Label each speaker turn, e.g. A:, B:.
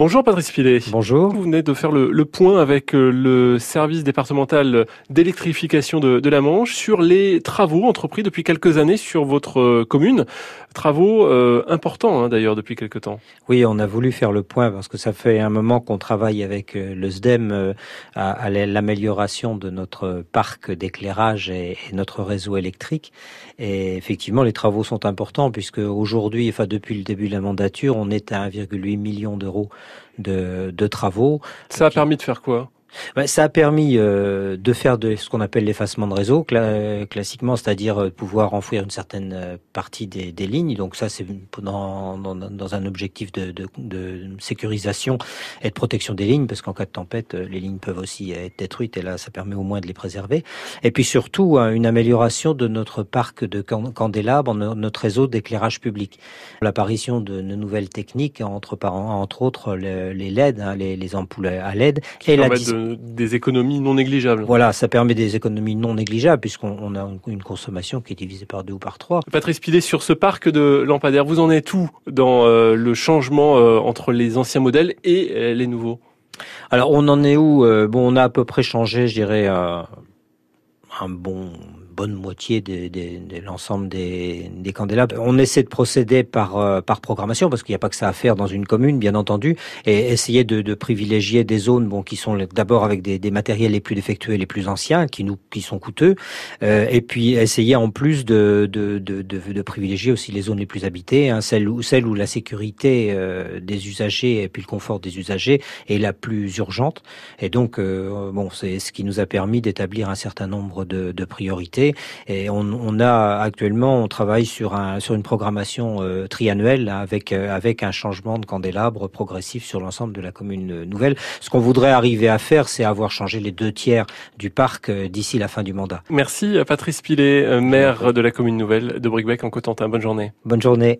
A: Bonjour Patrice Pilet.
B: Bonjour.
A: Vous venez de faire le, point avec euh, le service départemental d'électrification de, la Manche sur les travaux entrepris depuis quelques années sur votre euh, commune. Travaux euh, importants hein, d'ailleurs depuis quelques temps.
B: Oui, on a voulu faire le point parce que ça fait un moment qu'on travaille avec le SDEM à, l'amélioration de notre parc d'éclairage et, et, notre réseau électrique. Et effectivement, les travaux sont importants puisque aujourd'hui, enfin depuis le début de la mandature, on est à 1,8 million d'euros de, de travaux.
A: Ça a permis de faire quoi?
B: Ça a permis euh, de faire de ce qu'on appelle l'effacement de réseau, classiquement, c'est-à-dire euh, pouvoir enfouir une certaine euh, partie des, des lignes. Donc ça, c'est dans, dans, dans, un objectif de, de, de, sécurisation et de protection des lignes, parce qu'en cas de tempête, les lignes peuvent aussi être détruites, et là, ça permet au moins de les préserver. Et puis surtout, une amélioration de notre parc de candélabres, notre réseau d'éclairage public. L'apparition de, nouvelles techniques, entre, entre autres les LED, hein, les, les, ampoules à LED,
A: et la des économies non négligeables.
B: Voilà, ça permet des économies non négligeables puisqu'on a une consommation qui est divisée par deux ou par trois.
A: Patrice Pilet, sur ce parc de lampadaires, vous en êtes où dans euh, le changement euh, entre les anciens modèles et euh, les nouveaux?
B: Alors on en est où Bon, on a à peu près changé, je dirais, un bon bonne moitié de, de, l'ensemble des, des, candélabres. On essaie de procéder par, euh, par programmation, parce qu'il n'y a pas que ça à faire dans une commune, bien entendu, et essayer de, de privilégier des zones bon, qui sont d'abord avec des, des, matériels les plus défectueux les plus anciens, qui, nous, qui sont coûteux, euh, et puis essayer en plus de, de, de, de, privilégier aussi les zones les plus habitées, hein, celles, où, celles où la sécurité euh, des usagers et puis le confort des usagers est la plus urgente. Et donc, euh, bon, c'est ce qui nous a permis d'établir un certain nombre de, de priorités et on, a actuellement, on travaille sur, un, sur une programmation euh, triannuelle avec, euh, avec un changement de candélabre progressif sur l'ensemble de la commune nouvelle. Ce qu'on voudrait arriver à faire, c'est avoir changé les deux tiers du parc euh, d'ici la fin du mandat.
A: Merci à Patrice Pilet, maire de la commune nouvelle de Bricbec en Cotentin. Bonne journée.
B: Bonne journée.